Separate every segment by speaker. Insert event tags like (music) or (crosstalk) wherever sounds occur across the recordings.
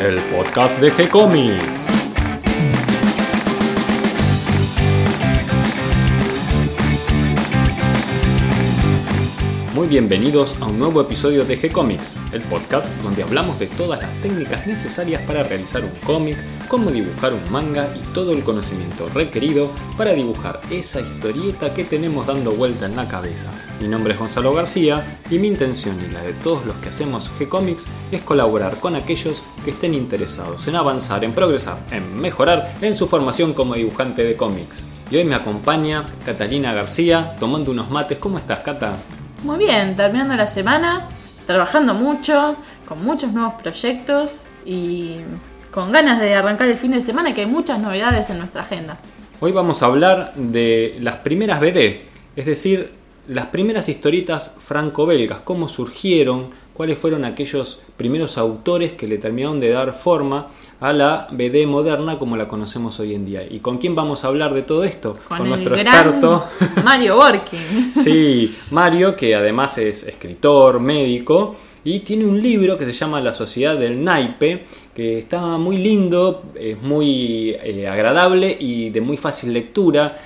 Speaker 1: el podcast de G-Comics. Bienvenidos a un nuevo episodio de G-Comics, el podcast donde hablamos de todas las técnicas necesarias para realizar un cómic, cómo dibujar un manga y todo el conocimiento requerido para dibujar esa historieta que tenemos dando vuelta en la cabeza. Mi nombre es Gonzalo García y mi intención y la de todos los que hacemos G-Comics es colaborar con aquellos que estén interesados en avanzar, en progresar, en mejorar en su formación como dibujante de cómics. Y hoy me acompaña Catalina García tomando unos mates. ¿Cómo estás, Cata?
Speaker 2: Muy bien, terminando la semana, trabajando mucho, con muchos nuevos proyectos y con ganas de arrancar el fin de semana que hay muchas novedades en nuestra agenda.
Speaker 1: Hoy vamos a hablar de las primeras BD, es decir, las primeras historietas franco-belgas, cómo surgieron, cuáles fueron aquellos primeros autores que le terminaron de dar forma a la BD moderna como la conocemos hoy en día. ¿Y con quién vamos a hablar de todo esto?
Speaker 2: Con, nuestro experto (laughs) Mario Borkin.
Speaker 1: sí, Mario, que además es escritor, médico, y tiene un libro que se llama La Sociedad del Naipe, que está muy lindo, es muy eh, agradable y de muy fácil lectura.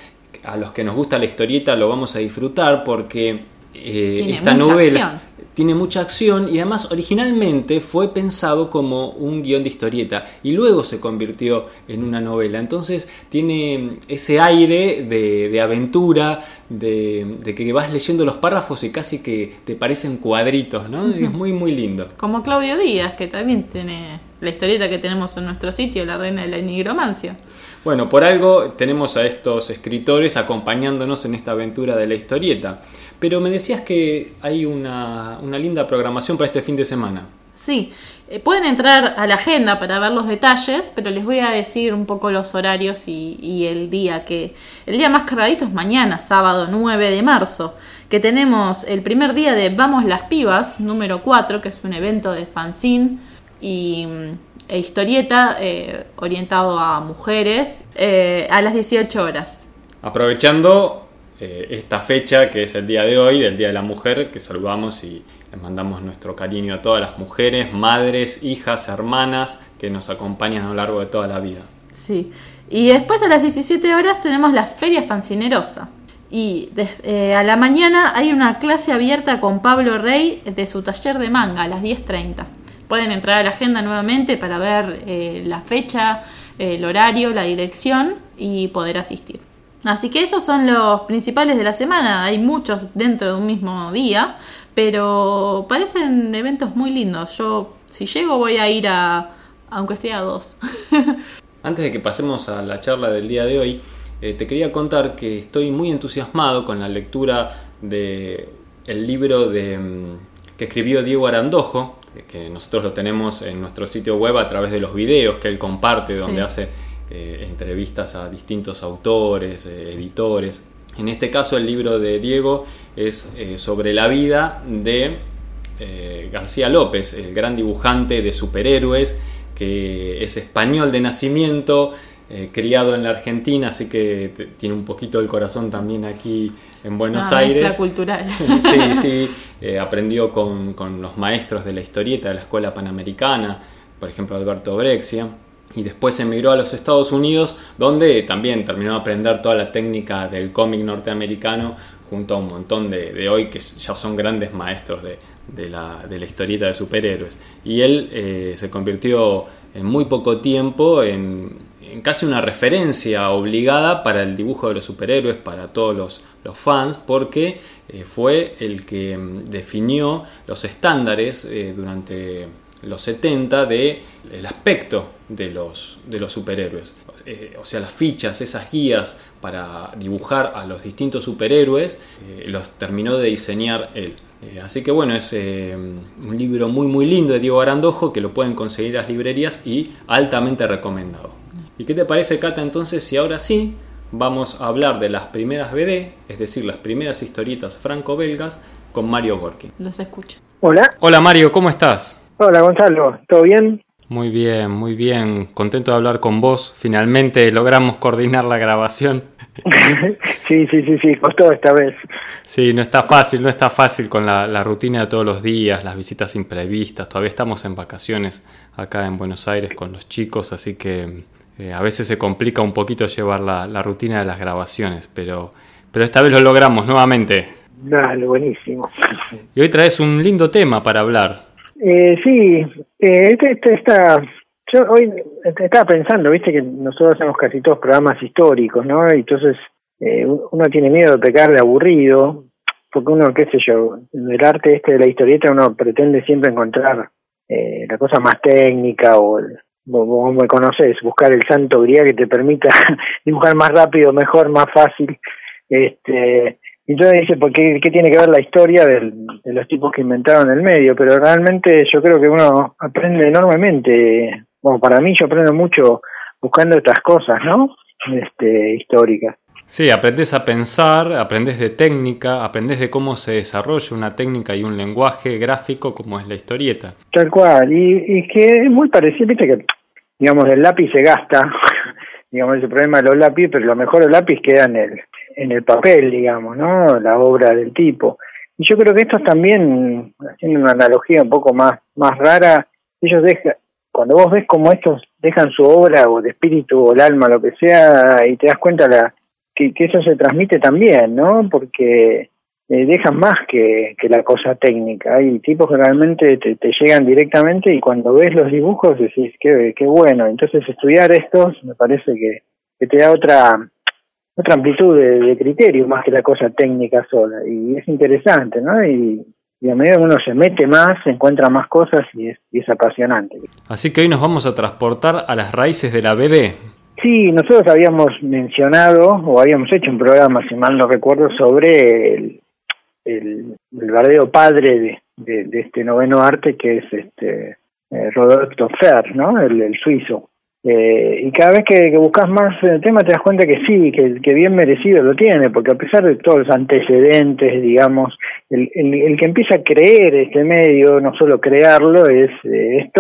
Speaker 1: A los que nos gusta la historieta lo vamos a disfrutar porque eh, esta novela tiene mucha acción y además originalmente fue pensado como un guion de historieta y luego se convirtió en una novela. Entonces tiene ese aire de, aventura, de, que vas leyendo los párrafos y casi que te parecen cuadritos, ¿no? Es muy, muy lindo.
Speaker 2: Como Claudio Díaz, que también tiene la historieta que tenemos en nuestro sitio, La Reina de la Nigromancia.
Speaker 1: Bueno, por algo tenemos a estos escritores acompañándonos en esta aventura de la historieta. Pero me decías que hay una, linda programación para este fin de semana.
Speaker 2: Sí, eh, pueden entrar a la agenda para ver los detalles, pero les voy a decir un poco los horarios y, el día que... El día más cargadito es mañana, sábado 9 de marzo, que tenemos el primer día de Vamos las Pibas, número 4, que es un evento de fanzine y, e historieta eh, orientado a mujeres eh, a las 18 horas.
Speaker 1: Aprovechando eh, esta fecha que es el día de hoy, del Día de la Mujer, que saludamos y les mandamos nuestro cariño a todas las mujeres, madres, hijas, hermanas que nos acompañan a lo largo de toda la vida.
Speaker 2: Sí, y después a las 17 horas tenemos la Feria Fancinerosa. Y eh, a la mañana hay una clase abierta con Pablo Rey de su taller de manga a las 10.30. Pueden entrar a la agenda nuevamente para ver eh, la fecha, el horario, la dirección y poder asistir. Así que esos son los principales de la semana. Hay muchos dentro de un mismo día, pero parecen eventos muy lindos. Yo, si llego, voy a ir a, aunque sea dos. (laughs)
Speaker 1: Antes de que pasemos a la charla del día de hoy, eh, te quería contar que estoy muy entusiasmado con la lectura de el libro de, mm, que escribió Diego Arandojo, que nosotros lo tenemos en nuestro sitio web a través de los videos que él comparte, donde hace eh, entrevistas a distintos autores, eh, editores. En este caso el libro de Diego es eh, sobre la vida de García López, el gran dibujante de superhéroes, que es español de nacimiento, criado en la Argentina, así que tiene un poquito el corazón también aquí en Buenos Aires.
Speaker 2: cultural. (laughs)
Speaker 1: sí, sí, aprendió con, con, los maestros de la historieta de la Escuela Panamericana, por ejemplo Alberto Brexia y después emigró a los Estados Unidos, donde también terminó de aprender toda la técnica del cómic norteamericano, junto a un montón de, hoy que ya son grandes maestros de, la, historieta de superhéroes. Y él eh, se convirtió en muy poco tiempo en, casi una referencia obligada para el dibujo de los superhéroes, para todos los, fans, porque eh, fue el que mm, definió los estándares eh, durante los 70 de el aspecto de los, de los superhéroes. Eh, o sea, las fichas, esas guías para dibujar a los distintos superhéroes, eh, los terminó de diseñar él. Eh, así que bueno, es un libro muy muy lindo de Diego Arandojo que lo pueden conseguir en las librerías y altamente recomendado. ¿Y qué te parece, Cata, entonces si ahora sí vamos a hablar de las primeras BD, es decir, las primeras historietas franco-belgas con Mario Gorky?
Speaker 2: Los escucho.
Speaker 1: Hola. Hola Mario, ¿cómo estás?
Speaker 3: Hola Gonzalo, ¿todo bien?
Speaker 1: Muy bien, muy bien. Contento de hablar con vos. Finalmente logramos coordinar la grabación. (laughs)
Speaker 3: sí, sí, sí, sí, costó esta vez.
Speaker 1: Sí, no está fácil, no está fácil con la, rutina de todos los días, las visitas imprevistas. Todavía estamos en vacaciones acá en Buenos Aires con los chicos, así que eh, a veces se complica un poquito llevar la, rutina de las grabaciones, pero, pero esta vez lo logramos nuevamente.
Speaker 3: Dale, buenísimo.
Speaker 1: Y hoy traes un lindo tema para hablar.
Speaker 3: Eh, sí, eh, este, este, está, yo hoy estaba pensando, viste que nosotros hacemos casi todos programas históricos, ¿no? Y entonces eh, uno tiene miedo de pecarle aburrido, porque uno, qué sé yo, en el arte este de la historieta uno pretende siempre encontrar eh, la cosa más técnica o, vos me conoces, buscar el santo grial que te permita (laughs) dibujar más rápido, mejor, más fácil. Este, entonces dice, ¿por qué, tiene que ver la historia de los tipos que inventaron el medio? Pero realmente yo creo que uno aprende enormemente. Bueno, para mí yo aprendo mucho buscando estas cosas, ¿no? Este, históricas.
Speaker 1: Sí, aprendes a pensar, aprendes de técnica, aprendes de cómo se desarrolla una técnica y un lenguaje gráfico como es la historieta.
Speaker 3: Tal cual, y, y que es muy parecido, viste que, digamos, el lápiz se gasta, (laughs) digamos, ese problema de los lápices, pero lo mejor el lápiz queda en el, en el papel, digamos, ¿no? La obra del tipo. Y yo creo que estos también, haciendo una analogía un poco más, más rara, ellos dejan, cuando vos ves cómo estos dejan su obra o de espíritu o el alma, lo que sea, y te das cuenta la, que, eso se transmite también, ¿no? Porque eh, dejan más que, que la cosa técnica. Hay tipos que realmente te, llegan directamente y cuando ves los dibujos decís, qué, qué bueno. Entonces estudiar estos me parece que, que te da otra otra amplitud de, criterio más que la cosa técnica sola. Y es interesante, ¿no? Y, a medida que uno se mete más, se encuentra más cosas y es, y es apasionante.
Speaker 1: Así que hoy nos vamos a transportar a las raíces de la BD.
Speaker 3: Sí, nosotros habíamos mencionado o habíamos hecho un programa, si mal no recuerdo, sobre el, el, verdadero padre de, de, este noveno arte que es este eh, Rodolfo Fer, ¿no? El, el suizo. Eh, y cada vez que, buscas más el tema te das cuenta que sí, que, bien merecido lo tiene, porque a pesar de todos los antecedentes, digamos, el, el, que empieza a creer este medio, no solo crearlo, es, eh,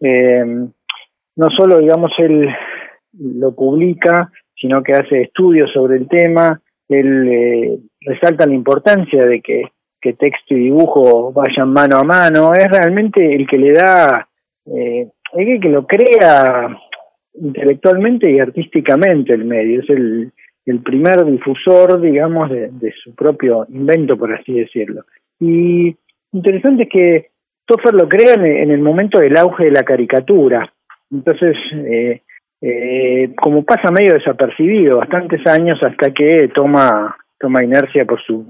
Speaker 3: Eh, no solo, digamos, él lo publica, sino que hace estudios sobre el tema, él eh, resalta la importancia de que, que texto y dibujo vayan mano a mano, es realmente el que le da... Eh, hay que lo crea intelectualmente y artísticamente el medio, es el, el primer difusor, digamos, de, su propio invento, por así decirlo. Y interesante es que Toffer lo crea en, el momento del auge de la caricatura. Entonces, eh, eh, como pasa medio desapercibido, bastantes años hasta que toma, toma inercia por sus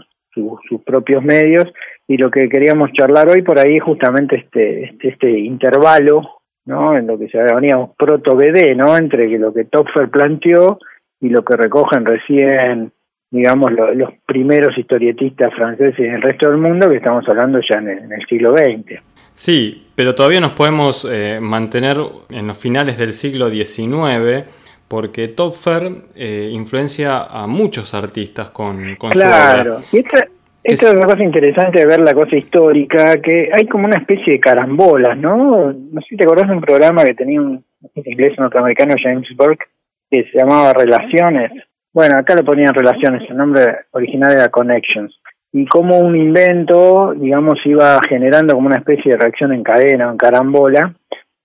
Speaker 3: propios medios. Y lo que queríamos charlar hoy por ahí justamente este, este, este intervalo ¿no? En lo que se un proto-BD, ¿no? Entre lo que Topfer planteó y lo que recogen recién, digamos, los primeros historietistas franceses en el resto del mundo, que estamos hablando ya en el, siglo XX.
Speaker 1: Sí, pero todavía nos podemos eh, mantener en los finales del siglo XIX, porque Topfer eh, influencia a muchos artistas con, con
Speaker 3: claro. su obra. Esto es una cosa interesante de ver la cosa histórica, que hay como una especie de carambolas, ¿no? No sé si te acordás de un programa que tenía un inglés norteamericano, James Burke, que se llamaba Relaciones. Bueno, acá le ponían Relaciones, el nombre original era Connections. Y como un invento, digamos, iba generando como una especie de reacción en cadena, en carambola,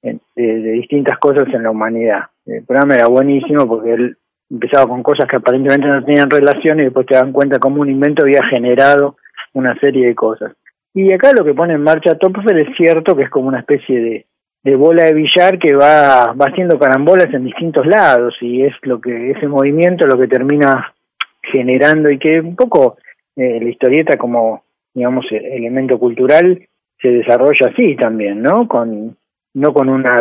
Speaker 3: de, de distintas cosas en la humanidad. El programa era buenísimo porque él empezaba con cosas que aparentemente no tenían relación y después te dan cuenta cómo un invento había generado una serie de cosas. Y acá lo que pone en marcha Topfer es cierto que es como una especie de, de bola de billar que va, va haciendo carambolas en distintos lados y es lo que ese movimiento lo que termina generando y que un poco eh, la historieta como digamos elemento cultural se desarrolla así también, ¿no? Con no con una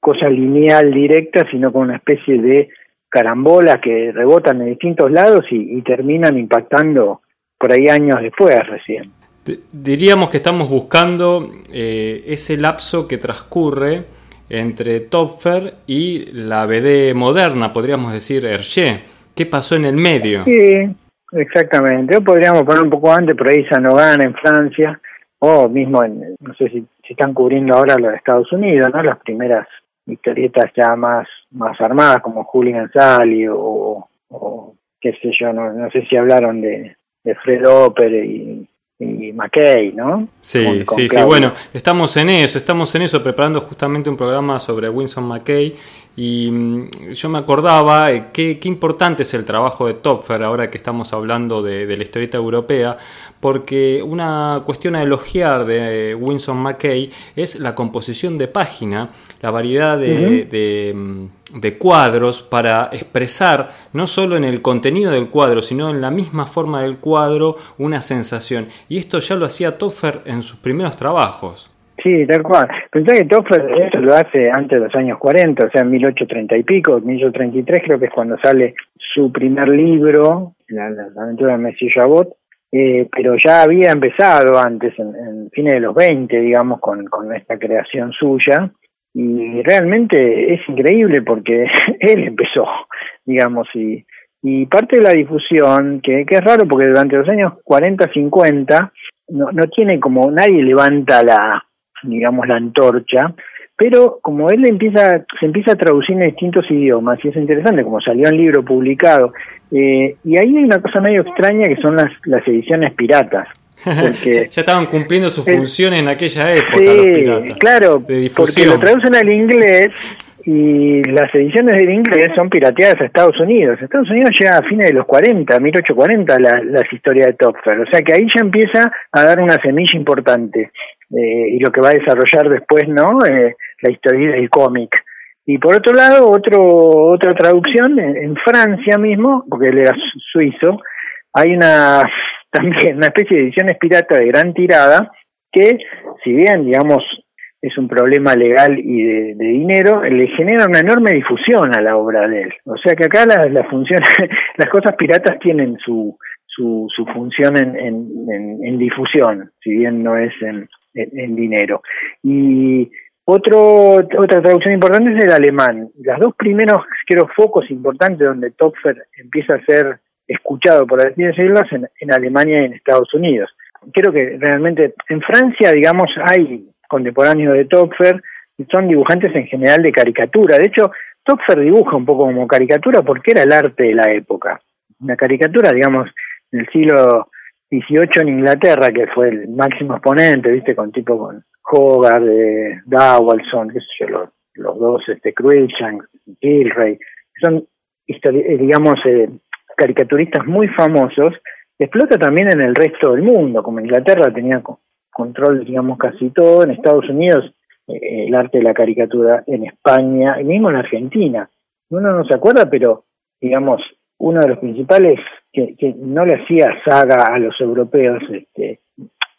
Speaker 3: cosa lineal directa, sino con una especie de carambolas que rebotan en distintos lados y, terminan impactando por ahí años después recién.
Speaker 1: Diríamos que estamos buscando eh, ese lapso que transcurre entre Topfer y la BD moderna, podríamos decir Hergé. ¿Qué pasó en el medio?
Speaker 3: Sí, exactamente. Podríamos poner un poco antes, por ahí Sanogan en Francia, o mismo, en, no sé si, si están cubriendo ahora los de Estados Unidos, ¿no? Las primeras historietas ya más, más armadas como Julian Sally o, o qué sé yo, no, no sé si hablaron de, de Fred Oper y, y McKay, ¿no?
Speaker 1: Sí, sí, sí, bueno, estamos en eso, estamos en eso, preparando justamente un programa sobre Winston McKay y mm, yo me acordaba eh, qué, qué importante es el trabajo de Topfer ahora que estamos hablando de, de la historieta europea, porque una cuestión a elogiar de Winston McKay es la composición de página, la variedad de, mm, de, cuadros para expresar no solo en el contenido del cuadro, sino en la misma forma del cuadro una sensación. Y esto ya lo hacía Topfer en sus primeros trabajos.
Speaker 3: Sí, tal cual. Pensé que Topfer esto lo hace antes de los años 40, o sea, en 1830 y pico, 1833 creo que es cuando sale su primer libro, La, aventura de Messi Jabot, eh, pero ya había empezado antes, en, en fines de los 20, digamos, con, con esta creación suya, y realmente es increíble porque (laughs) él empezó, digamos, y, y parte de la difusión, que, que es raro porque durante los años 40, 50, no, no tiene como, nadie levanta la, digamos, la antorcha, pero como él empieza, se empieza a traducir en distintos idiomas, y es interesante, como salió un libro publicado, eh, y ahí hay una cosa medio extraña que son las, las ediciones piratas. (laughs)
Speaker 1: Porque ya estaban cumpliendo sus funciones en aquella época los piratas.
Speaker 3: Claro, porque lo traducen al inglés y las ediciones del inglés son pirateadas a Estados Unidos. Estados Unidos llega a fines de los 40, 1840, la, las historias de Topfer. O sea que ahí ya empieza a dar una semilla importante. Eh, y lo que va a desarrollar después, ¿no? Eh, la historia del cómic. Y por otro lado, otro, otra traducción, en, Francia mismo, porque él era suizo, hay una (laughs) también una especie de ediciones pirata de gran tirada que, si bien, digamos, es un problema legal y de, dinero, le genera una enorme difusión a la obra de él. O sea que acá las la funciones, (laughs) las cosas piratas tienen su, su, su función en, en, en, difusión, si bien no es en, en, dinero. Y otro, otra traducción importante es el alemán. Las dos primeros, creo, focos importantes donde Topfer empieza a ser escuchado, por así decirlo, en, en Alemania y en Estados Unidos. Creo que realmente en Francia, digamos, hay contemporáneos de Topfer, son dibujantes en general de caricatura. De hecho, Topfer dibuja un poco como caricatura porque era el arte de la época. Una caricatura, digamos, del siglo XVIII en Inglaterra, que fue el máximo exponente, viste, con tipo con Hogarth, de Dawelson, qué sé yo, los, los dos, este, Cruikshank, Gilray, son, eh, digamos, eh, caricaturistas muy famosos, explota también en el resto del mundo, como Inglaterra tenía control, digamos, casi todo, en Estados Unidos eh, el arte de la caricatura, en España, y mismo en Argentina. Uno no se acuerda, pero, digamos, uno de los principales que, no le hacía saga a los europeos, este,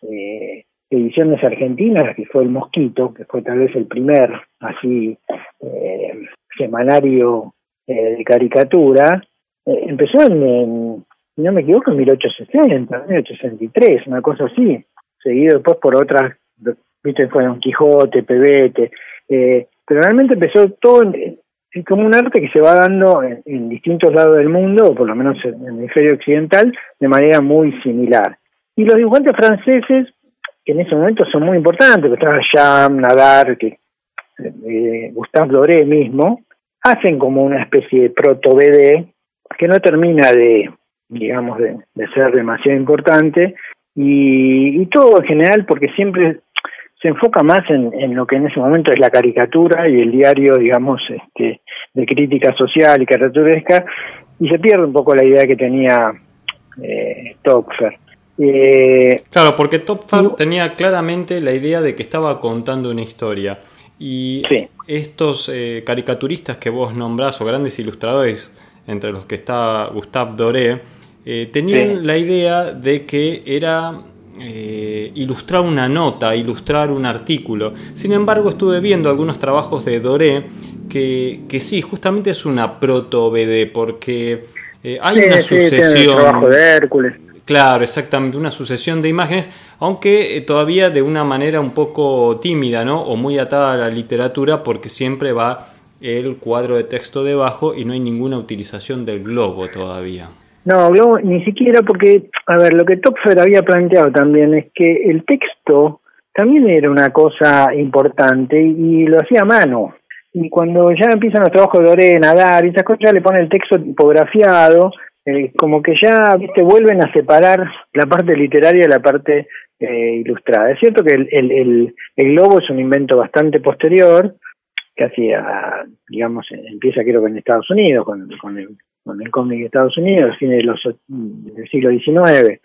Speaker 3: eh, ediciones argentinas, que fue El Mosquito, que fue tal vez el primer así eh, semanario eh, de caricatura, eh, empezó en, si no me equivoco, en 1860, 1863, una cosa así, seguido después por otras, viste, fue Don Quijote, Pebete, eh, pero realmente empezó todo en, como un arte que se va dando en, distintos lados del mundo, o por lo menos en el hemisferio occidental, de manera muy similar. Y los dibujantes franceses, que en ese momento son muy importantes, que estaba Jean, Nadar, que, eh, Gustave Doré mismo, hacen como una especie de proto-BD que no termina de, digamos, de, ser demasiado importante, y, y, todo en general porque siempre se enfoca más en, lo que en ese momento es la caricatura y el diario, digamos, este, de crítica social y caricaturesca, y se pierde un poco la idea que tenía eh, Topfer.
Speaker 1: Eh, claro, porque Topfer tenía claramente la idea de que estaba contando una historia. Y estos eh, caricaturistas que vos nombrás, o grandes ilustradores, entre los que está Gustave Doré, eh, tenían la idea de que era eh, ilustrar una nota, ilustrar un artículo. Sin embargo, estuve viendo algunos trabajos de Doré que, que sí, justamente es una proto-BD, porque eh, hay una sucesión.
Speaker 3: de Hércules.
Speaker 1: Claro, exactamente, una sucesión de imágenes, aunque todavía de una manera un poco tímida, ¿no? O muy atada a la literatura, porque siempre va el cuadro de texto debajo y no hay ninguna utilización del globo todavía.
Speaker 3: No, Globo ni siquiera porque, a ver, lo que Topfer había planteado también es que el texto también era una cosa importante y, lo hacía a mano. Y cuando ya empiezan los trabajos de Lorena, Dar y esas cosas, ya le pone el texto tipografiado, eh, como que ya, viste, vuelven a separar la parte literaria de la parte eh, ilustrada. Es cierto que el, el, el, globo es un invento bastante posterior, casi a, digamos, empieza creo que en Estados Unidos, con, el, con el cómic de Estados Unidos, fines de los, del siglo XIX,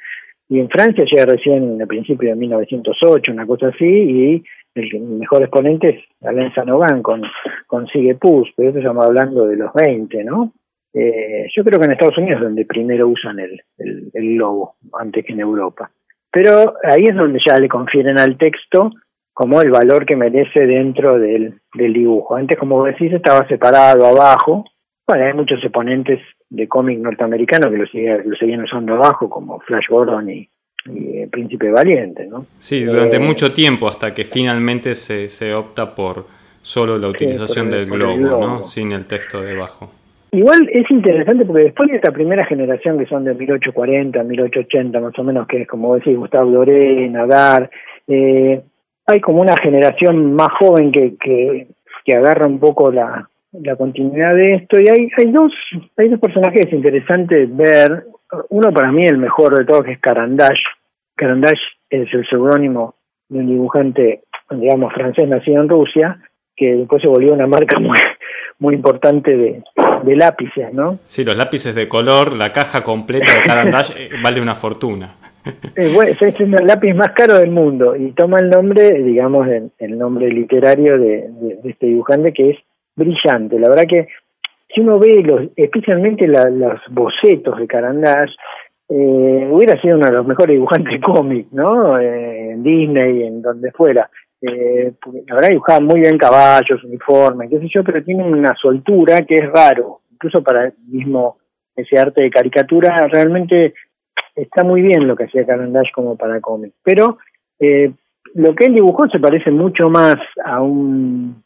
Speaker 3: y en Francia llega recién a principios de 1908, una cosa así, y el mejor exponente es Alain Sanogan con, con Sigue Pus, pero eso estamos hablando de los 20, ¿no? Eh, yo creo que en Estados Unidos es donde primero usan el, el, el globo, antes que en Europa. Pero ahí es donde ya le confieren al texto como el valor que merece dentro del, del dibujo. Antes, como decís, estaba separado abajo. Bueno, hay muchos exponentes de cómic norteamericano que lo, lo seguían usando abajo, como Flash Gordon y, el Príncipe Valiente, ¿no?
Speaker 1: Sí, durante eh, mucho tiempo, hasta que finalmente se, se opta por solo la utilización del globo, ¿no? Sin el texto debajo.
Speaker 3: Igual es interesante porque después de esta primera generación que son de 1840, 1880 más o menos, que es como decís Gustavo Doré, Nadar, eh, hay como una generación más joven que, que, que agarra un poco la, la continuidad de esto y hay, hay dos hay dos personajes interesantes ver uno para mí el mejor de todos que es Carandash Carandash es el seudónimo de un dibujante digamos francés nacido en Rusia que después se volvió una marca muy muy importante de, de lápices, ¿no?
Speaker 1: Sí, los lápices de color, la caja completa de Carandash (laughs) eh, vale una fortuna.
Speaker 3: Eh, es el lápiz más caro del mundo y toma el nombre, digamos, el, nombre literario de, este dibujante que es brillante. La verdad que si uno ve los, especialmente los bocetos de Carandash, eh, hubiera sido uno de los mejores dibujantes de cómic, ¿no? en Disney, en donde fuera eh, la verdad dibujaba muy bien caballos, uniformes, qué sé yo, pero tiene una soltura que es raro, incluso para el mismo ese arte de caricatura, realmente está muy bien lo que hacía Carandash como para cómic, pero eh, lo que él dibujó se parece mucho más a un,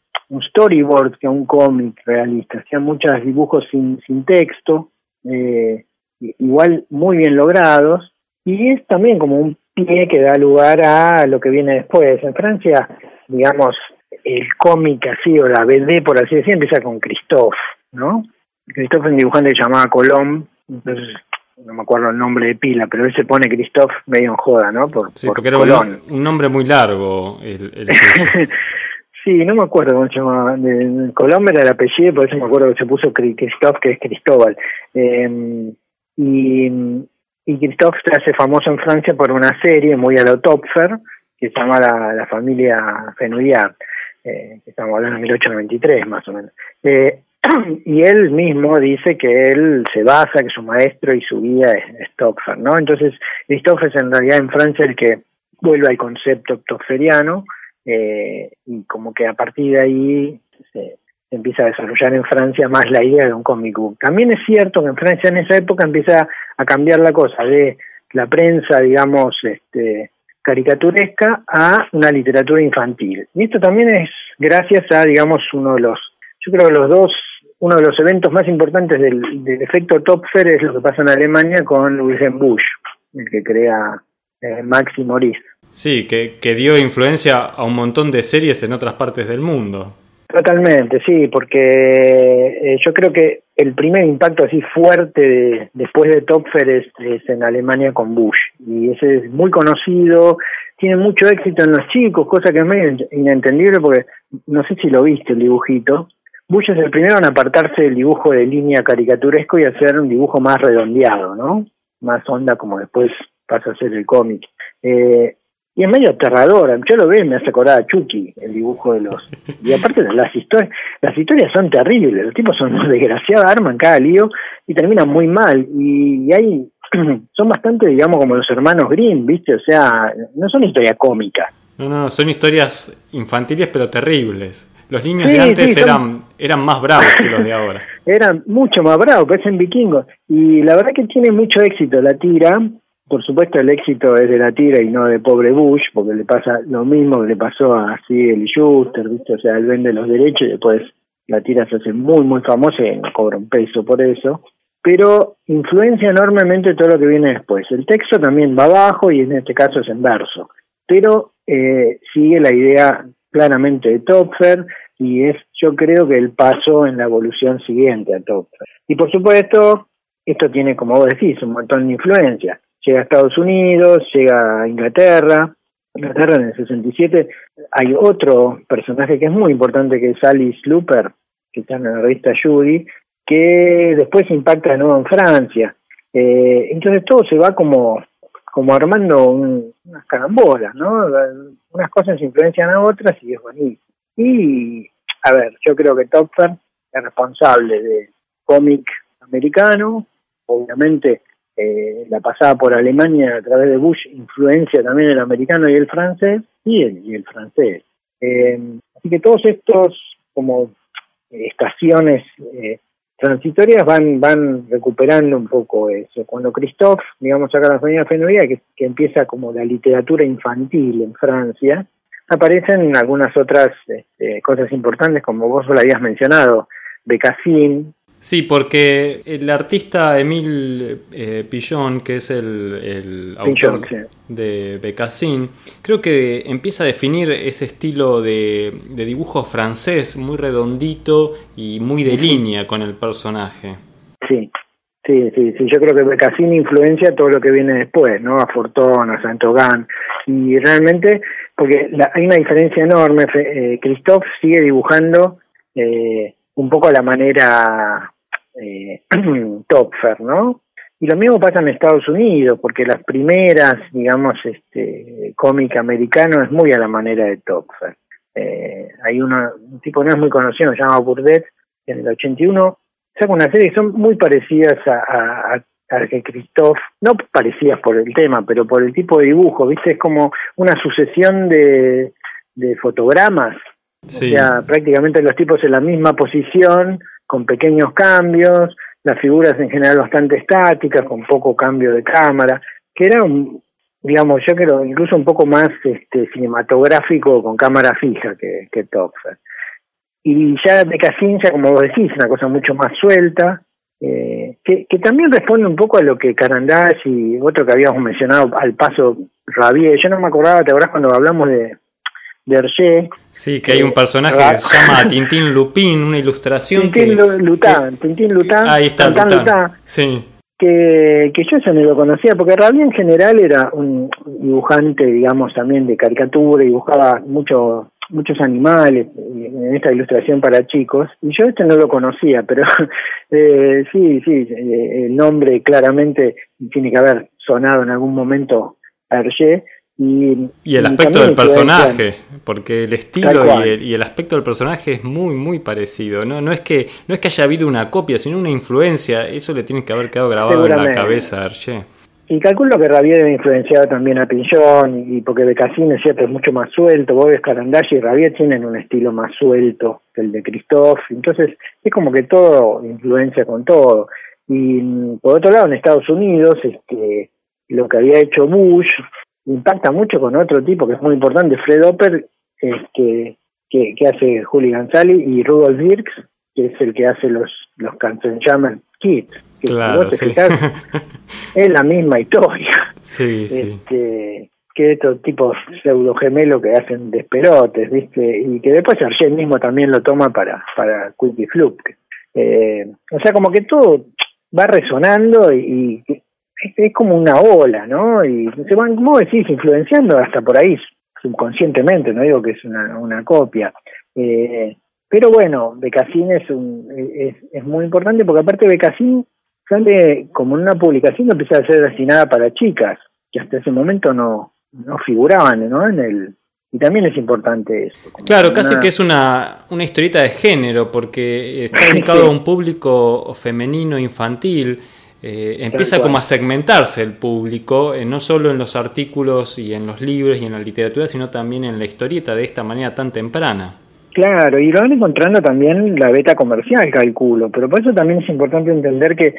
Speaker 3: storyboard que a un cómic realista, hacía muchos dibujos sin, sin texto, eh, igual muy bien logrados, y es también como un pie que da lugar a lo que viene después. En Francia, digamos, el cómic así o la BD, por así decir, empieza con Christophe, ¿no? Christophe un dibujante llamaba Colomb, entonces no me acuerdo el nombre de pila, pero él se pone Christophe medio en joda, ¿no?
Speaker 1: Por, sí, porque era un, nombre muy largo. El, (laughs)
Speaker 3: sí, no me acuerdo cómo se llamaba. Colomb era el apellido, por eso me acuerdo que se puso Christophe, que es Cristóbal. Eh, y y Christophe se hace famoso en Francia por una serie muy a lo Topfer, que se llama La, familia Fenouillard, eh, que estamos hablando de 1893 más o menos. Eh, (clears throat) y él mismo dice que él se basa, que su maestro y su guía es, Topfer, ¿no? Entonces, Christophe es en realidad en Francia el que vuelve al concepto topferiano eh, y como que a partir de ahí se, empieza a desarrollar en Francia más la idea de un comic book. También es cierto que en Francia en esa época empieza a cambiar la cosa de la prensa, digamos, este, caricaturesca a una literatura infantil. Y esto también es gracias a, digamos, uno de los, yo creo que los dos, uno de los eventos más importantes del, efecto Topfer es lo que pasa en Alemania con Wilhelm Busch, el que crea eh, Max y Maurice.
Speaker 1: Sí, que, que dio influencia a un montón de series en otras partes del mundo.
Speaker 3: Totalmente, sí, porque eh, yo creo que el primer impacto así fuerte después de Topfer es, en Alemania con Bush y ese es muy conocido, tiene mucho éxito en los chicos, cosa que es medio inentendible porque no sé si lo viste el dibujito. Bush es el primero en apartarse del dibujo de línea caricaturesco y hacer un dibujo más redondeado, ¿no? Más onda como después pasa a ser el cómic. Eh, y es medio aterradora. Yo lo veo me hace acordar a Chucky, el dibujo de los... (laughs) Y aparte las historias, las historias son terribles, los tipos son desgraciados, arman cada lío y terminan muy mal. Y, hay (clears throat) son bastante, digamos, como los hermanos Grimm, ¿viste? O sea, no son historias cómicas.
Speaker 1: No, no, son historias infantiles pero terribles. Los niños de antes eran, eran más bravos que los de ahora. (laughs)
Speaker 3: eran mucho más bravos, parecen vikingos. Y la verdad que tiene mucho éxito la tira, por supuesto el éxito es de la tira y no de pobre Bush, porque le pasa lo mismo que le pasó a Siegel y Schuster, ¿viste? O sea, él vende los derechos y después la tira se hace muy, muy famosa y no cobra un peso por eso. pero influencia enormemente todo lo que viene después. El texto también va abajo y en este caso es en verso, pero eh, sigue la idea claramente de Topfer y es yo creo que el paso en la evolución siguiente a Topfer. Y por supuesto, esto tiene, como vos decís, un montón de influencia. Llega a Estados Unidos, llega a Inglaterra, Inglaterra en el 67 hay otro personaje que es muy importante que es Alice Looper, que está en la revista Judy, que después impacta de nuevo en Francia. Eh, entonces todo se va como, como armando unas carambolas, ¿no? Unas cosas influencian a otras y es bonito. Y, a ver, yo creo que Topfer es responsable de cómic americano, obviamente eh, la pasada por Alemania a través de Bush influencia también el americano y el francés y el, y el francés. Eh, así que todos estos como estaciones eh, transitorias van van recuperando un poco eso. Cuando Christophe, digamos acá la familia Fenouilla, que, que empieza como la literatura infantil en Francia, aparecen algunas otras este, cosas importantes, como vos lo habías mencionado, Becassin,
Speaker 1: Sí, porque el artista Emile eh, Pillon, que es el, autor de Becassin, creo que empieza a definir ese estilo de, dibujo francés muy redondito y muy de línea con el personaje.
Speaker 3: Sí, sí, sí, sí. Yo creo que Becassin influencia todo lo que viene después, ¿no? A Fortuna, a Saint-Ogan. Y realmente, porque hay una diferencia enorme. Eh, Christophe sigue dibujando. Eh, un poco a la manera eh, (clears throat) Topfer, ¿no? Y lo mismo pasa en Estados Unidos, porque las primeras, digamos, este cómic americano es muy a la manera de Topfer. Eh, hay una, un tipo no es muy conocido, se llama Burdett, en el 81 saca una serie que son muy parecidas a, a, a que Christoph, no parecidas por el tema, pero por el tipo de dibujo, ¿viste? Es como una sucesión de, de fotogramas. O sea, prácticamente los tipos en la misma posición, con pequeños cambios, las figuras en general bastante estáticas, con poco cambio de cámara, que era, un, digamos, yo creo, incluso un poco más este, cinematográfico con cámara fija que, que Topfer. Y ya de Casincha, como vos decís, una cosa mucho más suelta, eh, que, que, también responde un poco a lo que Carandash y otro que habíamos mencionado al paso Rabier, yo no me acordaba, ¿te acordás cuando hablamos de Hergé.
Speaker 1: Sí, que hay un personaje que se llama (laughs) Tintín Lupin, una ilustración.
Speaker 3: Tintín Lután, Tintín Lután.
Speaker 1: Ahí está, Lután. Sí.
Speaker 3: Que, que yo eso no lo conocía, porque Rabia en general era un dibujante, digamos, también de caricatura, dibujaba mucho, muchos animales en esta ilustración para chicos, y yo este no lo conocía, pero (laughs) eh, sí, sí, eh, el nombre claramente tiene que haber sonado en algún momento a Hergé, y,
Speaker 1: el aspecto del personaje, porque el estilo y el, aspecto del personaje es muy, muy parecido. ¿no? No, es que, no es que haya habido una copia, sino una influencia. Eso le tiene que haber quedado grabado en la cabeza a Arché.
Speaker 3: Y calculo que Rabier debe influenciado también a Pinchón, y porque Becassin es cierto, es mucho más suelto. Vos ves Carandashi y Rabier tienen un estilo más suelto que el de Christophe. Entonces, es como que todo influencia con todo. Y por otro lado, en Estados Unidos, este, lo que había hecho Bush impacta mucho con otro tipo que es muy importante, Fred Opper, este, que, que hace Juli González y Rudolf Dirks, que es el que hace los, los llaman Kids. Que
Speaker 1: claro, (laughs)
Speaker 3: es la misma historia.
Speaker 1: Sí,
Speaker 3: este, Que estos tipos pseudo gemelos que hacen desperotes, ¿viste? Y que después Argent mismo también lo toma para, para Quick Fluke. Eh, o sea, como que todo va resonando y, es, como una ola, ¿no? Y se van, como decís, influenciando hasta por ahí subconscientemente, no digo que es una, una copia. Eh, pero bueno, Becassin es, un, es, es, muy importante porque aparte Becassin sale como una publicación que empieza a ser destinada para chicas, que hasta ese momento no, no figuraban ¿no? en el... Y también es importante eso.
Speaker 1: Claro, casi que es una, una historieta de género, porque está dedicado (laughs) a un público femenino infantil eh, empieza como a segmentarse el público, eh, no solo en los artículos y en los libros y en la literatura, sino también en la historieta de esta manera tan temprana.
Speaker 3: Claro, y lo van encontrando también la beta comercial, calculo, pero por eso también es importante entender que,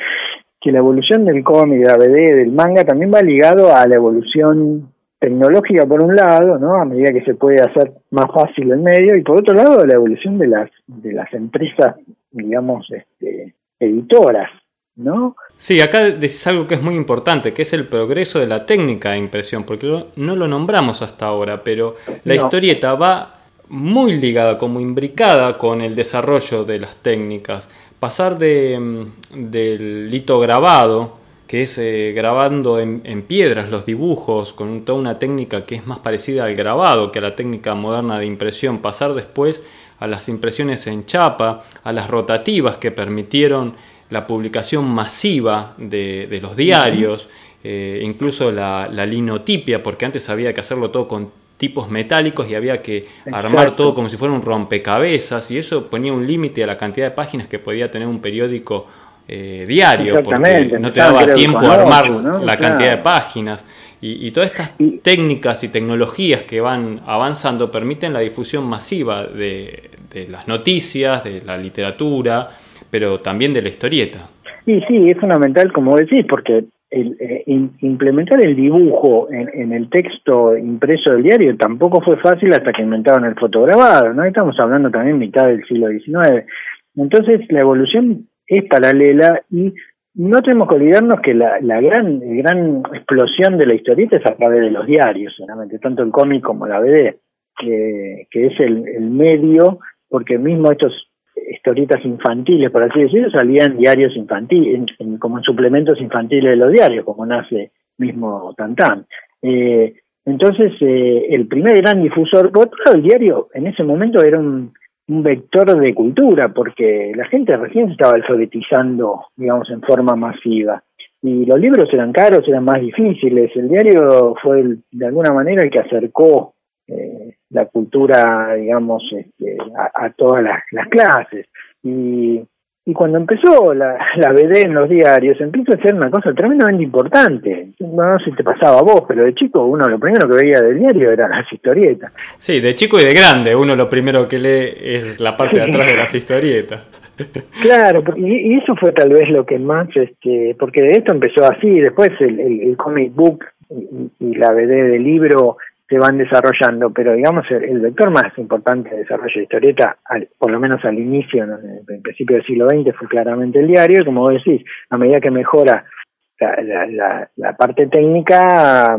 Speaker 3: que la evolución del cómic, de la BD, del manga, también va ligado a la evolución tecnológica por un lado, ¿no? A medida que se puede hacer más fácil el medio, y por otro lado la evolución de las de las empresas, digamos, este, editoras, ¿no?
Speaker 1: Sí, acá decís algo que es muy importante, que es el progreso de la técnica de impresión, porque no lo nombramos hasta ahora, pero la historieta va muy ligada, como imbricada con el desarrollo de las técnicas. Pasar de, mm, del litograbado, que es eh, grabando en, piedras los dibujos, con toda una técnica que es más parecida al grabado que a la técnica moderna de impresión, pasar después a las impresiones en chapa, a las rotativas que permitieron la publicación masiva de, los diarios, eh, incluso la, la, linotipia, porque antes había que hacerlo todo con tipos metálicos y había que armar todo como si fuera un rompecabezas y eso ponía un límite a la cantidad de páginas que podía tener un periódico eh, diario porque no te daba tiempo a armar la cantidad de páginas. Y, todas estas técnicas y tecnologías que van avanzando permiten la difusión masiva de, de las noticias, de la literatura, pero también de la historieta.
Speaker 3: Sí, sí, es fundamental, como decís, porque el, eh, implementar el dibujo en, el texto impreso del diario tampoco fue fácil hasta que inventaron el fotograbado, ¿no? Estamos hablando también mitad del siglo XIX. Entonces la evolución es paralela y no tenemos que olvidarnos que la, gran, gran explosión de la historieta es a través de los diarios, solamente, tanto el cómic como la BD, que, es el medio, porque mismo estos historietas infantiles, por así decirlo, salían diarios infantiles, como en suplementos infantiles de los diarios, como nace mismo Tantán. Eh, entonces, eh, el primer gran difusor, por otro lado, el diario en ese momento era un, vector de cultura, porque la gente recién se estaba alfabetizando, digamos, en forma masiva. Y los libros eran caros, eran más difíciles. El diario fue, de alguna manera, el que acercó eh, la cultura, digamos, este, a, todas las, clases. Y, y cuando empezó la, la BD en los diarios, empieza a ser una cosa tremendamente importante. No sé si te pasaba a vos, pero de chico uno lo primero que veía del diario eran las historietas.
Speaker 1: Sí, de chico y de grande uno lo primero que lee es la parte de atrás de las historietas. (laughs)
Speaker 3: Claro, y, eso fue tal vez lo que más, este, porque esto empezó así, después el, el, comic book y, y la BD del libro se van desarrollando, pero digamos el, vector más importante de desarrollo de historieta, por lo menos al inicio, en el principio del siglo XX, fue claramente el diario, y como vos decís, a medida que mejora la, la, parte técnica,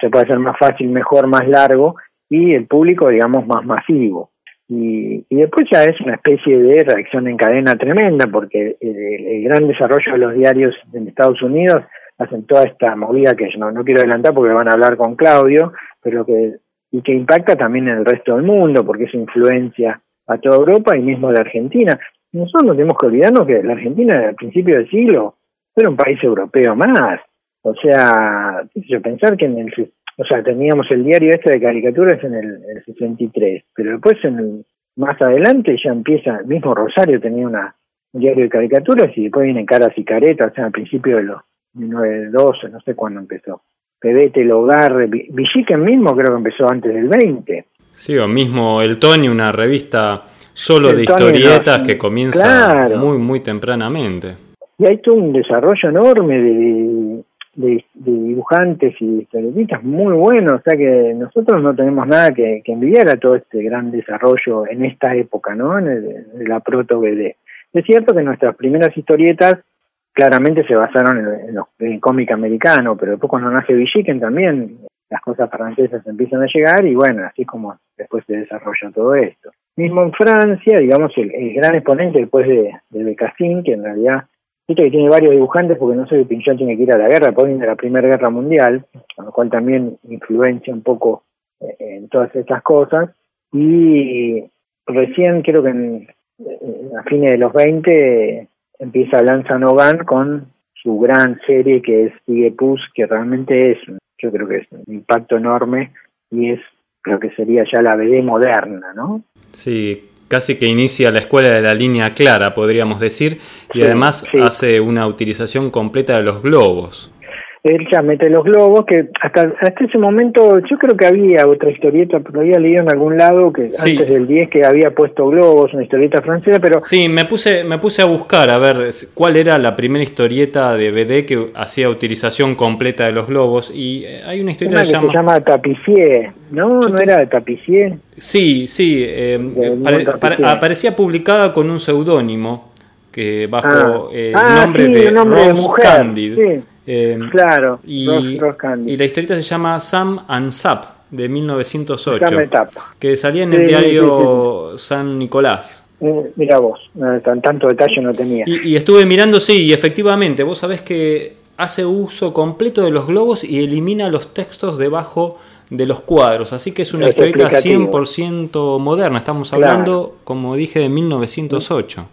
Speaker 3: se puede hacer más fácil, mejor, más largo, y el público, digamos, más masivo. Y, y después ya es una especie de reacción en cadena tremenda, porque el gran desarrollo de los diarios en Estados Unidos hacen toda esta movida que no, no quiero adelantar porque van a hablar con Claudio, pero que y que impacta también en el resto del mundo porque es influencia a toda Europa y mismo de Argentina. Nosotros no tenemos que olvidarnos que la Argentina al principio del siglo era un país europeo más. O sea, yo pensar que en el o sea, teníamos el diario este de caricaturas en el, el 63, pero después en el, más adelante ya empieza, mismo Rosario tenía una, un diario de caricaturas y después vienen caras y caretas, o sea, al principio de los 1912, no sé cuándo empezó. Pebete, El Hogar, Villiquen mismo creo que empezó antes del 20.
Speaker 1: Sí, o mismo El Tony, una revista solo de historietas que comienza muy, muy tempranamente.
Speaker 3: Y hay todo un desarrollo enorme de, de, dibujantes y historietistas muy buenos, o sea que nosotros no tenemos nada que, que envidiar a todo este gran desarrollo en esta época, ¿no? En, la proto-BD. Es cierto que nuestras primeras historietas claramente se basaron en, el cómic americano, pero después cuando nace Villiquen también las cosas francesas empiezan a llegar y bueno, así como después se desarrolla todo esto. Mismo en Francia, digamos, el, gran exponente después de, de Becassin, que en realidad, viste que tiene varios dibujantes porque no sé Pinchón tiene que ir a la guerra, después de la Primera Guerra Mundial, con lo cual también influencia un poco eh, en todas estas cosas. Y recién creo que en, a fines de los 20 empieza Lanza Nogan con su gran serie que es Sigue Puss, que realmente es, yo creo que es un impacto enorme y es creo que sería ya la BD moderna, ¿no?
Speaker 1: Sí, casi que inicia la escuela de la línea clara, podríamos decir, y además hace una utilización completa de los globos
Speaker 3: él ya mete los globos, que hasta, hasta ese momento yo creo que había otra historieta, pero había leído en algún lado que antes del 10 que había puesto globos, una historieta francesa, pero...
Speaker 1: Sí, me puse, me puse a buscar a ver cuál era la primera historieta de BD que hacía utilización completa de los globos y eh, hay una historieta
Speaker 3: que, se llama Tapissier, ¿no? ¿No era de Tapissier?
Speaker 1: Sí, sí, eh, aparecía publicada con un seudónimo que bajo
Speaker 3: Ah.
Speaker 1: el
Speaker 3: Ah,
Speaker 1: nombre
Speaker 3: sí,
Speaker 1: de
Speaker 3: el nombre de
Speaker 1: Rose
Speaker 3: mujer,
Speaker 1: Candid.
Speaker 3: sí.
Speaker 1: Eh,
Speaker 3: Claro,
Speaker 1: y, la historieta se llama Sam and Sap de 1908,
Speaker 3: Sam and Sap.
Speaker 1: que salía en
Speaker 3: Sí,
Speaker 1: el
Speaker 3: sí,
Speaker 1: diario San Nicolás.
Speaker 3: Eh, mira vos, tan, tanto detalle no tenía.
Speaker 1: Y, y estuve mirando, sí, y efectivamente, vos sabés que hace uso completo de los globos y elimina los textos debajo de los cuadros, así que es una
Speaker 3: Los
Speaker 1: historieta
Speaker 3: explicativos.
Speaker 1: 100% moderna, estamos
Speaker 3: Claro.
Speaker 1: hablando, como dije, de 1908.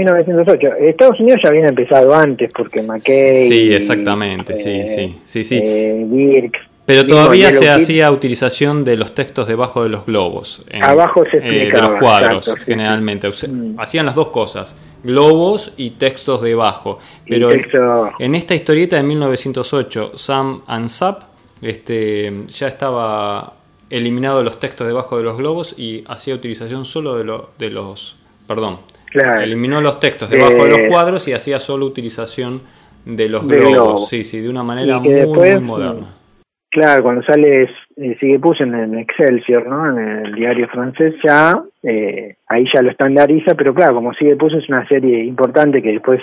Speaker 3: 1908. Estados Unidos ya había empezado antes porque McKay.
Speaker 1: Sí, exactamente, sí,
Speaker 3: eh,
Speaker 1: sí, sí, sí.
Speaker 3: eh, Dirk.
Speaker 1: Pero todavía se hacía utilización de los textos debajo de los globos. en-
Speaker 3: Abajo se
Speaker 1: eh, de
Speaker 3: explicaba,
Speaker 1: los cuadros,
Speaker 3: exacto, sí,
Speaker 1: generalmente.
Speaker 3: Mm.
Speaker 1: Hacían las dos cosas, globos y textos debajo. Pero
Speaker 3: texto-
Speaker 1: en esta historieta de 1908, Sam and Sap, este, ya estaba eliminado los textos debajo de los globos y hacía utilización solo de, lo- de los... Perdón.
Speaker 3: Claro.
Speaker 1: Eliminó los textos debajo de los
Speaker 3: Eh,
Speaker 1: cuadros y hacía solo utilización de los
Speaker 3: de
Speaker 1: globos.
Speaker 3: globos.
Speaker 1: Sí, sí, de una manera muy,
Speaker 3: después,
Speaker 1: muy moderna.
Speaker 3: Claro, cuando sale eh, Sigue Pus en, Excelsior, ¿no? En el diario francés ya, eh, ahí ya lo estandariza, pero claro, como Sigue Pus es una serie importante que después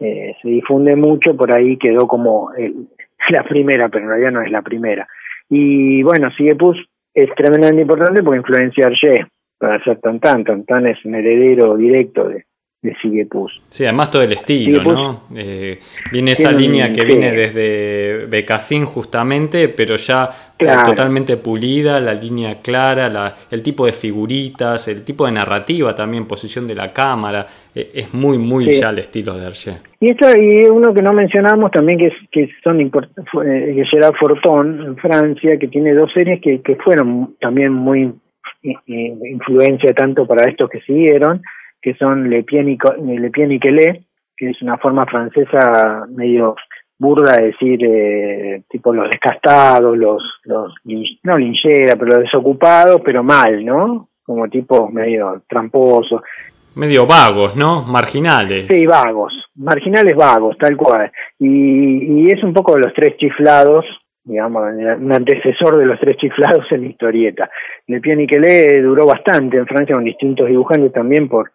Speaker 3: eh, se difunde mucho, por ahí quedó como el- (laughs) la primera, pero en realidad no es la primera. Y bueno, Sigue Pus es tremendamente importante porque influencia a Hergé para hacer Tantan. Tantan es un heredero directo de, de Sigue Pus.
Speaker 1: Sí, además todo el estilo, ¿no? Eh, viene esa línea que
Speaker 3: sí.
Speaker 1: viene desde Becassin justamente, pero ya
Speaker 3: Claro.
Speaker 1: totalmente pulida, la línea clara, la- el tipo de figuritas, el tipo de narrativa también, posición de la cámara, eh, es muy, muy
Speaker 3: Sí.
Speaker 1: ya el estilo de Hergé.
Speaker 3: Y esto y uno que no mencionamos también que es, que son eh, que Gerard Forton en Francia que tiene dos series que, que fueron también muy influencia tanto para estos que siguieron que son Le Pien y, Co- Le Pien y Quelé, que es una forma francesa medio burda de decir eh, tipo los descastados los los no linchera pero los desocupados pero mal no como tipos medio tramposos
Speaker 1: Medio vagos, ¿no? Marginales.
Speaker 3: Sí, vagos, marginales vagos, tal cual. Y, y es un poco los tres chiflados, digamos, un antecesor de los tres chiflados en historieta. Le Pien y Quelé duró bastante en Francia con distintos dibujantes también por,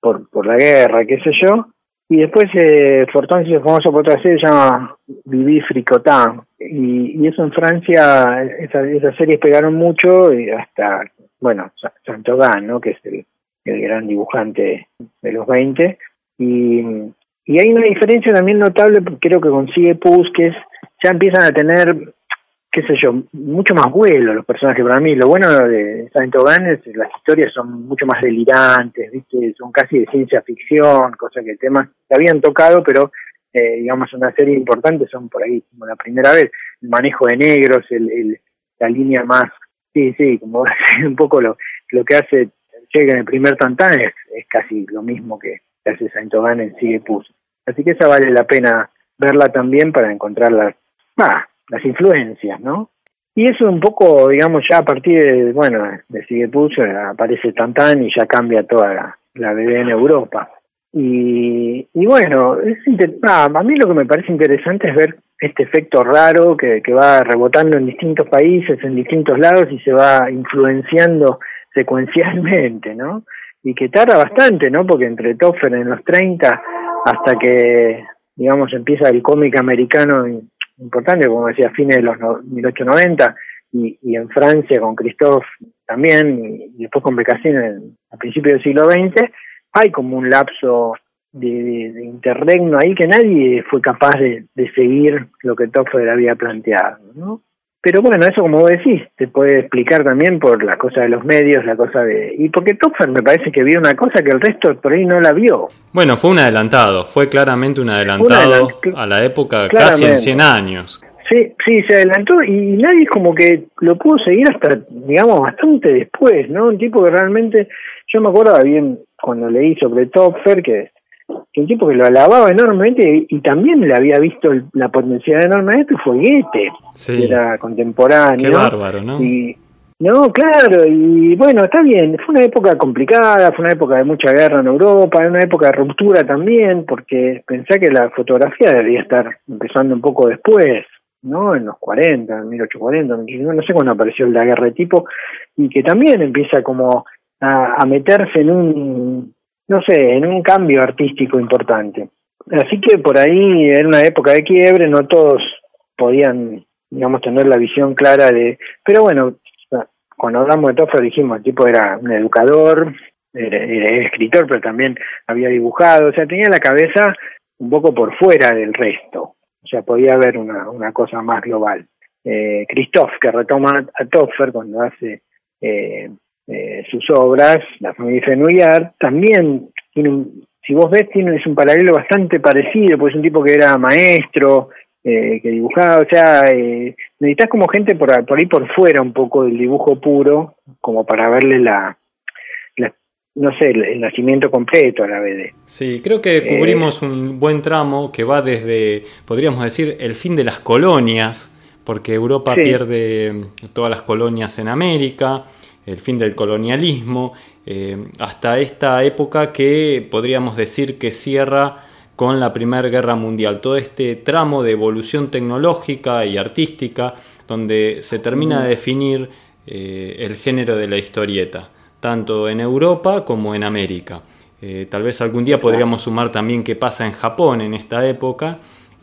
Speaker 3: por, por la guerra, qué sé yo. Y después eh, Fortón se hizo famoso por otra serie que se llama Vivi Fricotin. Y, y eso en Francia, esa- esas series pegaron mucho y hasta, bueno, Sa- Saint-Aubin, ¿no? Que es el, el gran dibujante de los 20. Y, y hay una diferencia también notable, creo que consigue Pus, que es, empiezan a tener, qué sé yo, mucho más vuelo los personajes para mí. Lo bueno de Saint-Aubin es que las historias son mucho más delirantes, ¿viste? Son casi de ciencia ficción, cosa que temas que habían tocado, pero eh, digamos una serie importante son por ahí, como la primera vez, el manejo de negros, el, la línea más, sí, sí, como (laughs) un poco lo, lo que hace Che en el primer Tantán es, es casi lo mismo que hace Saint-Aubin en Sigue Pus. Así que esa vale la pena verla también para encontrar las, ah, las influencias, ¿no? Y eso un poco, digamos, ya a partir de, bueno, de eh, aparece Tantán y ya cambia toda la, BD en Europa. Y, y bueno, es ah, a mí lo que me parece interesante es ver este efecto raro que, que va rebotando en distintos países, en distintos lados y se va influenciando secuencialmente, ¿no? Y que tarda bastante, ¿no? Porque entre Toffer en los 30 hasta que, digamos, empieza el cómic americano importante, como decía, fines de los no- 1890, y, y en Francia con Christophe también, y, después con Becassin en- a principios del siglo XX, hay como un lapso de, interregno ahí que nadie fue capaz de, seguir lo que Toffer había planteado, ¿no? Pero bueno, eso como vos decís, te puede explicar también por la cosa de los medios, la cosa de... Y porque Topfer me parece que vio una cosa que el resto por ahí no la vio.
Speaker 1: Bueno, fue un adelantado, fue claramente un adelantado
Speaker 3: adelant-
Speaker 1: a la época casi en
Speaker 3: claramente.
Speaker 1: 100 años.
Speaker 3: Sí, sí, se adelantó y nadie como que lo pudo seguir hasta, digamos, bastante después, ¿no? Un tipo que realmente, yo me acuerdo bien cuando leí sobre Topfer, que, que un tipo que lo alababa enormemente y, también le había visto el- la potencialidad enormemente fue Goethe,
Speaker 1: Sí.
Speaker 3: que era contemporáneo.
Speaker 1: Qué bárbaro, ¿no?
Speaker 3: Y, no, claro, y bueno, está bien, fue una época complicada, fue una época de mucha guerra en Europa, una época de ruptura también, porque pensé que la fotografía debería estar empezando un poco después, ¿no? En los 40, en 1840, 1850, no sé cuándo apareció la guerra de tipo, y que también empieza como a, a meterse en un no sé, en un cambio artístico importante. Así que por ahí era una época de quiebre, no todos podían, digamos, tener la visión clara de... Pero bueno, cuando hablamos de Toffler dijimos, el tipo era un educador, era, escritor, pero también había dibujado, o sea, tenía la cabeza un poco por fuera del resto, o sea, podía haber una, una cosa más global. Eh, Christoph, que retoma a Toffer cuando hace eh, eh, sus obras, La familia Fenouillard, también tiene un, si vos ves, tiene, es un paralelo bastante parecido, pues es un tipo que era maestro, eh, que dibujaba, o sea, eh, necesitas como gente por, por ahí por fuera un poco del dibujo puro, como para verle la, no sé, el, nacimiento completo a la BD.
Speaker 1: Sí, creo que eh, cubrimos un buen tramo que va desde, podríamos decir, el fin de las colonias, porque Europa pierde todas las colonias en América, el fin del colonialismo, eh, hasta esta época que podríamos decir que cierra con la Primera Guerra Mundial, todo este tramo de evolución tecnológica y artística donde se termina de definir eh, el género de la historieta tanto en Europa como en América. Eh, tal vez algún día podríamos sumar también qué pasa en Japón en esta época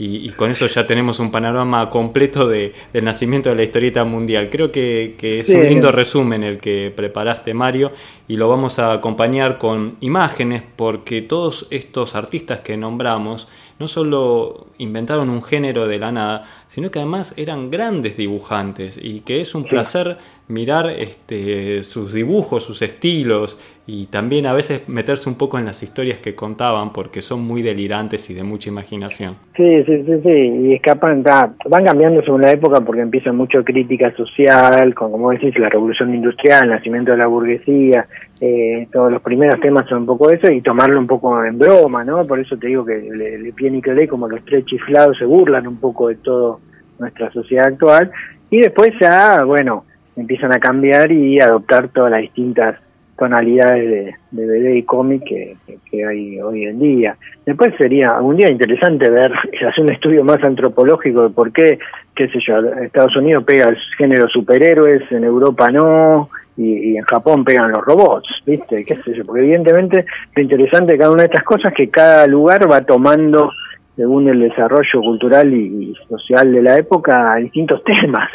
Speaker 1: y, con eso ya tenemos un panorama completo de, del nacimiento de la historieta mundial. Creo que, es un lindo resumen el que preparaste, Mario, y lo vamos a acompañar con imágenes porque todos estos artistas que nombramos no solo inventaron un género de la nada, sino que además eran grandes dibujantes y que es un placer mirar este, sus dibujos, sus estilos y también a veces meterse un poco en las historias que contaban porque son muy delirantes y de mucha imaginación.
Speaker 3: Sí, sí, sí, sí, y escapan, van cambiando según la época porque empieza mucho crítica social, con, como decís, la revolución industrial, el nacimiento de la burguesía, eh, todos los primeros temas son un poco eso y tomarlo un poco en broma, ¿no? Por eso te digo que Le, Le Pien y Clé, como los tres chiflados, se burlan un poco de todo nuestra sociedad actual y después ya, bueno, empiezan a cambiar y adoptar todas las distintas tonalidades de, de BD y cómic que, que, hay hoy en día. Después sería algún día interesante ver, (laughs) hacer un estudio más antropológico de por qué, qué sé yo, Estados Unidos pega el género superhéroes, en Europa no, y, en Japón pegan los robots, ¿viste? ¿Qué sé yo? Porque evidentemente lo interesante de cada una de estas cosas es que cada lugar va tomando según el desarrollo cultural y, social de la época, distintos (laughs) temas.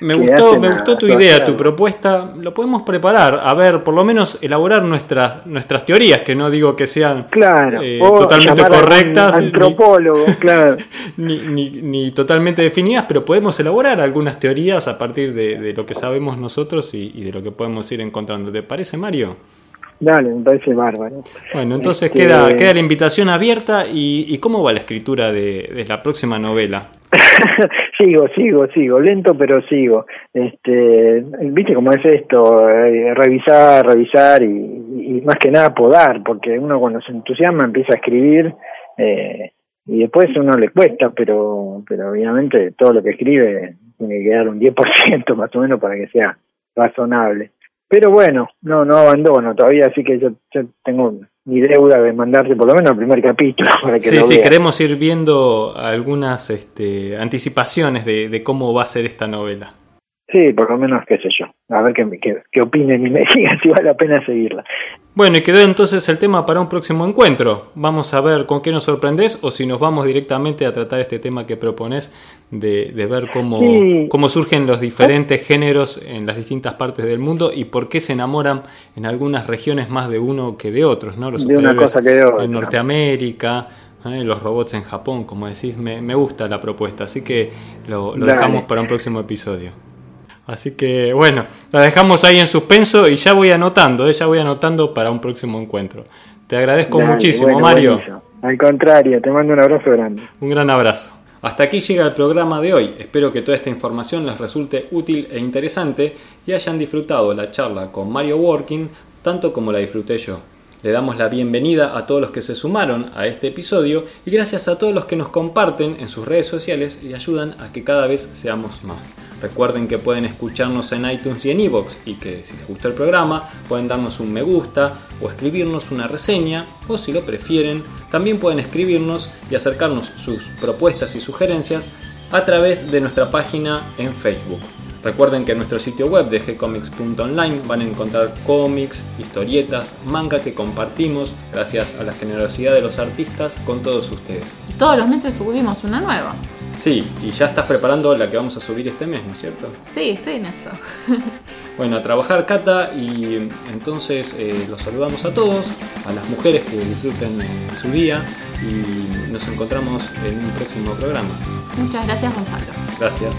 Speaker 1: Me gustó, me gustó tu idea, tu propuesta. Lo podemos preparar, a ver, por lo menos elaborar nuestras nuestras teorías, que no digo que sean
Speaker 3: claro,
Speaker 1: eh, totalmente correctas,
Speaker 3: antropólogo, (laughs)
Speaker 1: ni,
Speaker 3: claro,
Speaker 1: ni, totalmente definidas, pero podemos elaborar algunas teorías a partir de, lo que sabemos nosotros y, y de lo que podemos ir encontrando. ¿Te parece, Mario?
Speaker 3: Dale, me parece bárbaro.
Speaker 1: Bueno, entonces este, queda, queda la invitación abierta y, ¿cómo va la escritura de, la próxima novela? (laughs)
Speaker 3: sigo, sigo, sigo, lento pero sigo. Este, viste cómo es esto, eh, revisar, revisar y, más que nada podar, porque uno cuando se entusiasma empieza a escribir eh, y después uno le cuesta, pero, pero obviamente todo lo que escribe tiene que quedar un 10% (laughs) más o menos para que sea razonable. Pero bueno, no, no abandono todavía, así que yo, tengo mi deuda de mandarte por lo menos el primer capítulo (laughs) para que
Speaker 1: sí, sí, queremos ir viendo algunas este, anticipaciones de, de cómo va a ser esta novela.
Speaker 3: Sí, por lo menos, qué sé yo. A ver qué, qué, qué opinen y me digan si vale la pena seguirla.
Speaker 1: Bueno, y quedó entonces el tema para un próximo encuentro. Vamos a ver con qué nos sorprendes o si nos vamos directamente a tratar este tema que propones de, de ver cómo, cómo surgen los diferentes géneros en las distintas partes del mundo y por qué se enamoran en algunas regiones más de uno que de otros, ¿no?
Speaker 3: Los de una cosa que de
Speaker 1: en Norteamérica, ¿eh? los robots en Japón, como decís, me, me gusta la propuesta, así que lo, lo dejamos para un próximo episodio. Así que bueno, la dejamos ahí en suspenso y ya voy anotando, ¿eh? ya voy anotando para un próximo encuentro. Te agradezco muchísimo, Mario.
Speaker 3: Al contrario, te mando un abrazo grande.
Speaker 1: Un gran abrazo. Hasta aquí llega el programa de hoy. Espero que toda esta información les resulte útil e interesante y hayan disfrutado la charla con Mario Working tanto como la disfruté yo. Le damos la bienvenida a todos los que se sumaron a este episodio y gracias a todos los que nos comparten en sus redes sociales y ayudan a que cada vez seamos más. Recuerden que pueden escucharnos en iTunes y en iVoox y que si les gustó el programa pueden darnos un me gusta o escribirnos una reseña o si lo prefieren también pueden escribirnos y acercarnos sus propuestas y sugerencias a través de nuestra página en Facebook. Recuerden que en nuestro sitio web de gcomics.online van a encontrar cómics, historietas, manga que compartimos gracias a la generosidad de los artistas con todos ustedes.
Speaker 2: Todos los meses subimos una nueva.
Speaker 1: Sí, y ya estás preparando la que vamos a subir este mes, ¿no es cierto?
Speaker 2: Sí, estoy en eso. (laughs)
Speaker 1: Bueno, a trabajar Cata y entonces eh, los saludamos a todos, a las mujeres que disfruten en su día y nos encontramos en un próximo programa.
Speaker 2: Muchas gracias, Gonzalo.
Speaker 1: Gracias.